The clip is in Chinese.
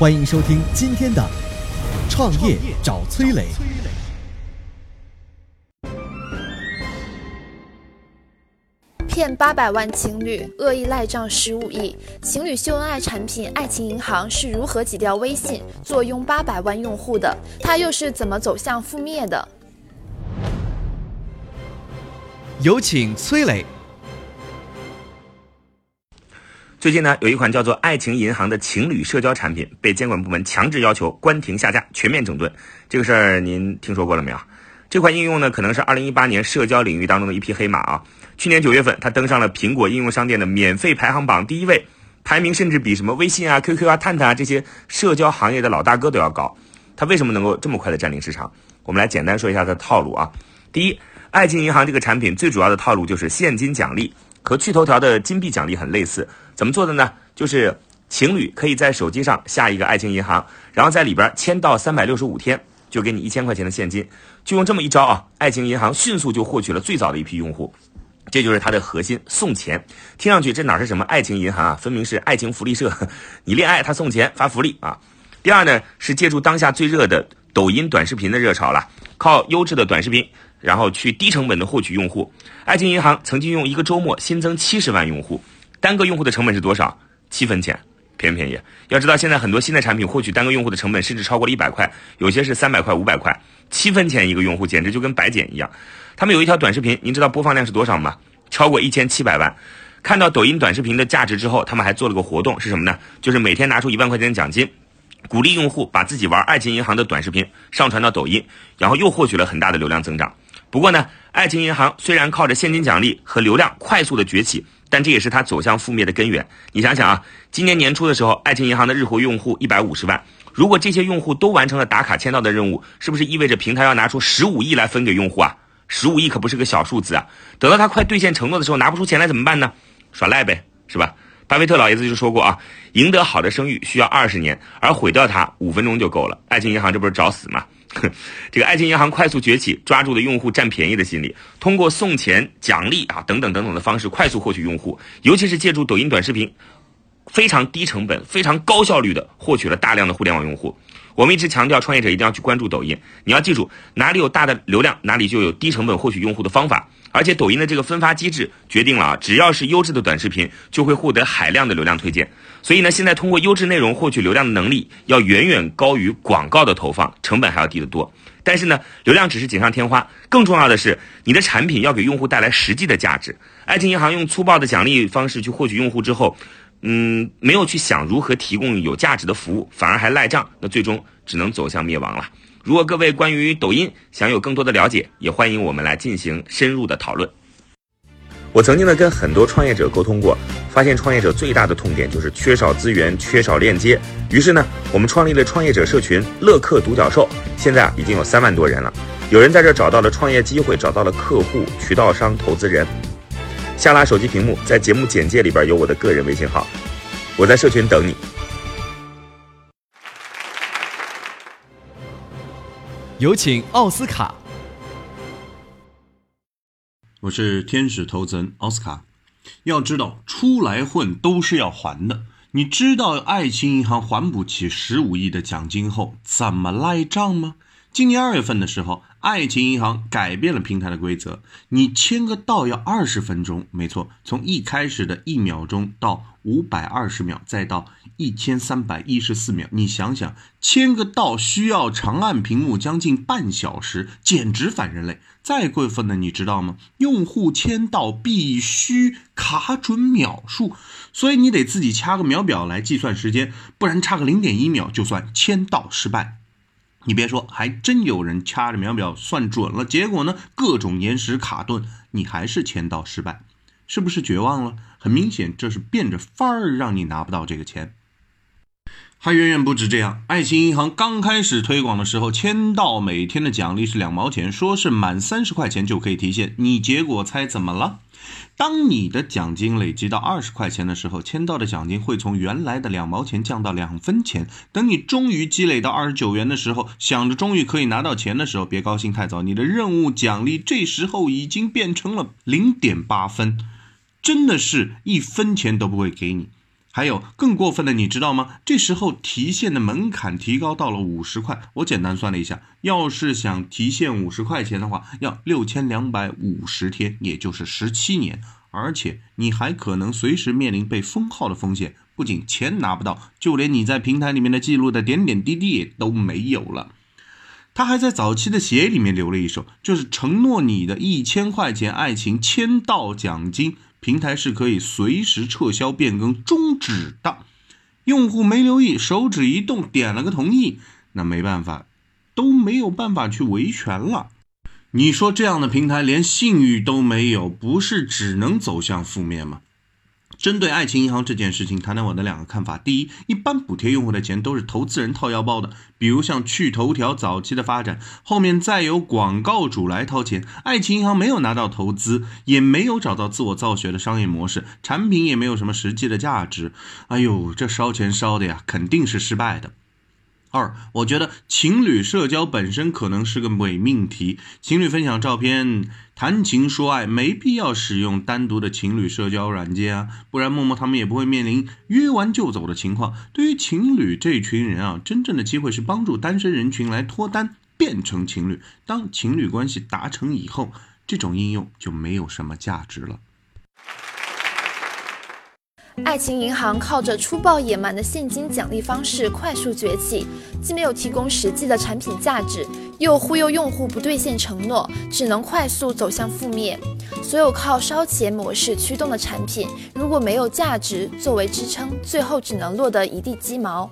欢迎收听今天的《创业找崔磊》。骗八百万情侣，恶意赖账十五亿，情侣秀恩爱产品爱情银行是如何挤掉微信、坐拥八百万用户的？它又是怎么走向覆灭的？有请崔磊。最近呢，有一款叫做“爱情银行”的情侣社交产品被监管部门强制要求关停下架，全面整顿。这个事儿您听说过了没有？这款应用呢，可能是2018年社交领域当中的一匹黑马啊。去年九月份，它登上了苹果应用商店的免费排行榜第一位，排名甚至比什么微信啊、QQ 啊、探探啊这些社交行业的老大哥都要高。它为什么能够这么快的占领市场？我们来简单说一下它的套路啊。第一，爱情银行这个产品最主要的套路就是现金奖励，和趣头条的金币奖励很类似。怎么做的呢？就是情侣可以在手机上下一个爱情银行，然后在里边签到三百六十五天，就给你一千块钱的现金。就用这么一招啊，爱情银行迅速就获取了最早的一批用户。这就是它的核心，送钱。听上去这哪是什么爱情银行啊？分明是爱情福利社。你恋爱，他送钱发福利啊。第二呢，是借助当下最热的抖音短视频的热潮了，靠优质的短视频，然后去低成本的获取用户。爱情银行曾经用一个周末新增七十万用户，单个用户的成本是多少？七分钱，便不便宜？要知道现在很多新的产品获取单个用户的成本甚至超过了一百块，有些是三百块、五百块，七分钱一个用户简直就跟白捡一样。他们有一条短视频，您知道播放量是多少吗？超过一千七百万。看到抖音短视频的价值之后，他们还做了个活动，是什么呢？就是每天拿出一万块钱的奖金，鼓励用户把自己玩爱情银行的短视频上传到抖音，然后又获取了很大的流量增长。不过呢，爱情银行虽然靠着现金奖励和流量快速的崛起，但这也是它走向覆灭的根源。你想想啊，今年年初的时候，爱情银行的日活用户一百五十万，如果这些用户都完成了打卡签到的任务，是不是意味着平台要拿出十五亿来分给用户啊？十五亿可不是个小数字啊！等到他快兑现承诺的时候，拿不出钱来怎么办呢？耍赖呗，是吧？巴菲特老爷子就说过啊，赢得好的声誉需要二十年，而毁掉它五分钟就够了。爱情银行这不是找死吗？这个爱情银行快速崛起，抓住了用户占便宜的心理，通过送钱、奖励啊等等等等的方式快速获取用户，尤其是借助抖音短视频，非常低成本、非常高效率的获取了大量的互联网用户。我们一直强调，创业者一定要去关注抖音。你要记住，哪里有大的流量，哪里就有低成本获取用户的方法。而且，抖音的这个分发机制决定了啊，只要是优质的短视频，就会获得海量的流量推荐。所以呢，现在通过优质内容获取流量的能力，要远远高于广告的投放，成本还要低得多。但是呢，流量只是锦上添花，更重要的是，你的产品要给用户带来实际的价值。爱情银行用粗暴的奖励方式去获取用户之后。嗯，没有去想如何提供有价值的服务，反而还赖账，那最终只能走向灭亡了。如果各位关于抖音想有更多的了解，也欢迎我们来进行深入的讨论。我曾经呢跟很多创业者沟通过，发现创业者最大的痛点就是缺少资源、缺少链接。于是呢，我们创立了创业者社群“乐客独角兽”，现在啊已经有三万多人了。有人在这找到了创业机会，找到了客户、渠道商、投资人。下拉手机屏幕，在节目简介里边有我的个人微信号，我在社群等你。有请奥斯卡。我是天使投资人奥斯卡。要知道，出来混都是要还的。你知道爱情银行还不起十五亿的奖金后怎么赖账吗？今年二月份的时候，爱情银行改变了平台的规则，你签个到要二十分钟，没错，从一开始的一秒钟到五百二十秒，再到一千三百一十四秒，你想想，签个到需要长按屏幕将近半小时，简直反人类。再过分的，你知道吗？用户签到必须卡准秒数，所以你得自己掐个秒表来计算时间，不然差个零点一秒就算签到失败。你别说，还真有人掐着秒表算准了，结果呢，各种延时卡顿，你还是签到失败，是不是绝望了？很明显，这是变着法儿让你拿不到这个钱。还远远不止这样，爱情银行刚开始推广的时候，签到每天的奖励是两毛钱，说是满三十块钱就可以提现，你结果猜怎么了？当你的奖金累积到二十块钱的时候，签到的奖金会从原来的两毛钱降到两分钱。等你终于积累到二十九元的时候，想着终于可以拿到钱的时候，别高兴太早，你的任务奖励这时候已经变成了零点八分，真的是一分钱都不会给你。还有更过分的，你知道吗？这时候提现的门槛提高到了五十块。我简单算了一下，要是想提现五十块钱的话，要六千两百五十天，也就是十七年。而且你还可能随时面临被封号的风险，不仅钱拿不到，就连你在平台里面的记录的点点滴滴也都没有了。他还在早期的协议里面留了一手，就是承诺你的一千块钱爱情签到奖金。平台是可以随时撤销、变更、终止的。用户没留意，手指一动，点了个同意，那没办法，都没有办法去维权了。你说这样的平台连信誉都没有，不是只能走向负面吗？针对爱情银行这件事情，谈谈我的两个看法。第一，一般补贴用户的钱都是投资人掏腰包的，比如像趣头条早期的发展，后面再由广告主来掏钱。爱情银行没有拿到投资，也没有找到自我造血的商业模式，产品也没有什么实际的价值。哎呦，这烧钱烧的呀，肯定是失败的。二，我觉得情侣社交本身可能是个伪命题。情侣分享照片、谈情说爱，没必要使用单独的情侣社交软件啊，不然默默他们也不会面临约完就走的情况。对于情侣这群人啊，真正的机会是帮助单身人群来脱单，变成情侣。当情侣关系达成以后，这种应用就没有什么价值了。爱情银行靠着粗暴野蛮的现金奖励方式快速崛起，既没有提供实际的产品价值，又忽悠用户不兑现承诺，只能快速走向覆灭。所有靠烧钱模式驱动的产品，如果没有价值作为支撑，最后只能落得一地鸡毛。